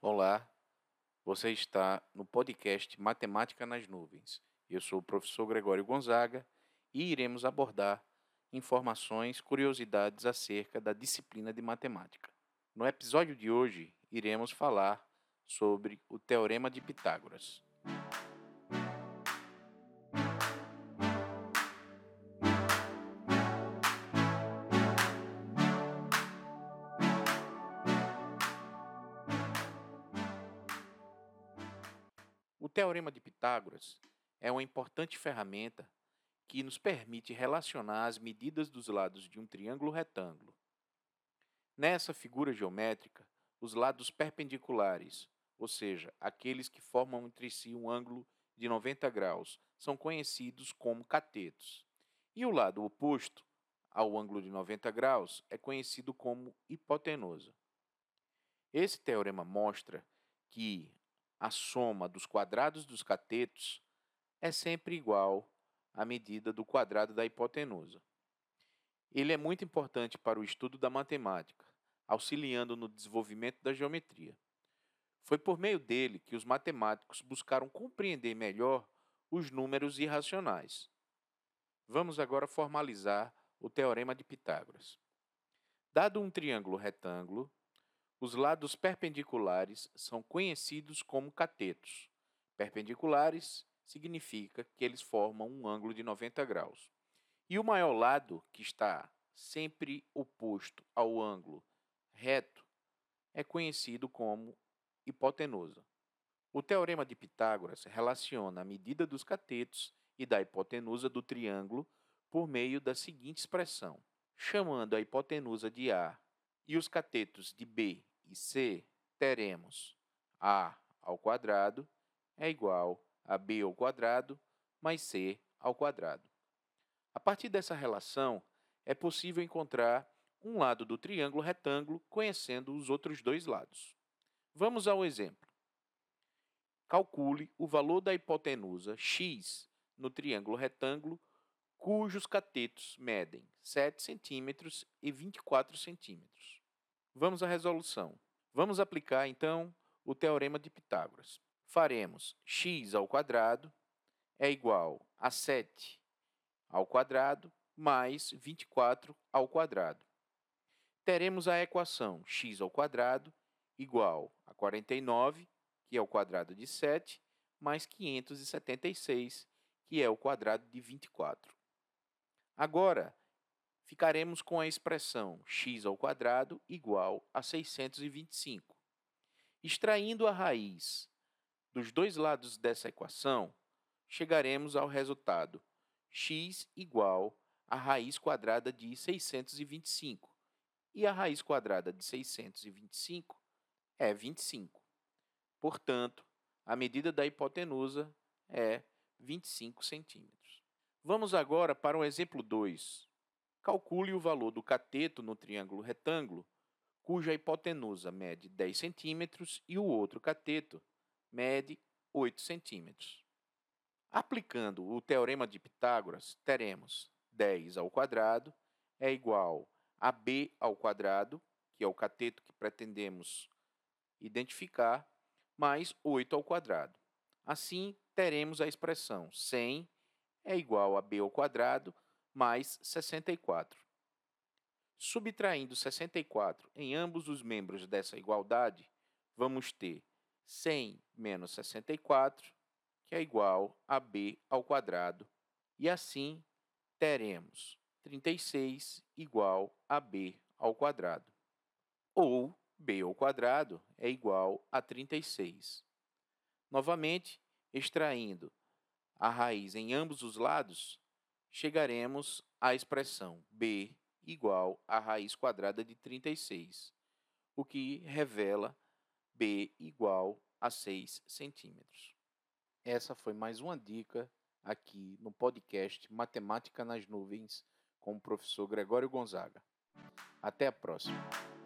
Olá, você está no podcast Matemática nas Nuvens. Eu sou o professor Gregório Gonzaga e iremos abordar informações, curiosidades acerca da disciplina de matemática. No episódio de hoje, iremos falar sobre o Teorema de Pitágoras. O Teorema de Pitágoras é uma importante ferramenta que nos permite relacionar as medidas dos lados de um triângulo retângulo. Nessa figura geométrica, os lados perpendiculares, ou seja, aqueles que formam entre si um ângulo de 90 graus, são conhecidos como catetos. E o lado oposto ao ângulo de 90 graus é conhecido como hipotenusa. Esse teorema mostra que a soma dos quadrados dos catetos é sempre igual à medida do quadrado da hipotenusa. Ele é muito importante para o estudo da matemática, auxiliando no desenvolvimento da geometria. Foi por meio dele que os matemáticos buscaram compreender melhor os números irracionais. Vamos agora formalizar o teorema de Pitágoras. Dado um triângulo retângulo, os lados perpendiculares são conhecidos como catetos. Perpendiculares significa que eles formam um ângulo de 90 graus. E o maior lado, que está sempre oposto ao ângulo reto, é conhecido como hipotenusa. O teorema de Pitágoras relaciona a medida dos catetos e da hipotenusa do triângulo por meio da seguinte expressão: chamando a hipotenusa de A e os catetos de B e C, teremos A ao quadrado é igual a B ao quadrado mais C ao quadrado. A partir dessa relação, é possível encontrar um lado do triângulo retângulo conhecendo os outros dois lados. Vamos ao exemplo. Calcule o valor da hipotenusa x no triângulo retângulo cujos catetos medem 7 centímetros e 24 centímetros. Vamos à resolução. Vamos aplicar, então, o teorema de Pitágoras. Faremos x ao quadrado é igual a 7 ao quadrado mais 24 ao quadrado. Teremos a equação x ao quadrado igual a 49, que é o quadrado de 7, mais 576, que é o quadrado de 24. Agora, ficaremos com a expressão x ao quadrado igual a 625. Extraindo a raiz dos dois lados dessa equação, chegaremos ao resultado x igual a raiz quadrada de 625. E a raiz quadrada de 625 é 25. Portanto, a medida da hipotenusa é 25 centímetros. Vamos agora para o exemplo 2. Calcule o valor do cateto no triângulo retângulo, cuja hipotenusa mede 10 centímetros e o outro cateto mede 8 centímetros. Aplicando o teorema de Pitágoras, teremos 10 ao quadrado é igual a b ao quadrado, que é o cateto que pretendemos identificar, mais 8 ao quadrado. Assim, teremos a expressão 100 é igual a b ao quadrado mais 64. Subtraindo 64 em ambos os membros dessa igualdade, vamos ter 100 menos 64, que é igual a b ao quadrado, e assim teremos 36 igual a b ao quadrado. Ou b ao quadrado é igual a 36. Novamente, extraindo a raiz em ambos os lados, chegaremos à expressão b igual à raiz quadrada de 36, o que revela b igual a 6 centímetros. Essa foi mais uma dica aqui no podcast Matemática nas Nuvens com o professor Gregório Gonzaga. Até a próxima!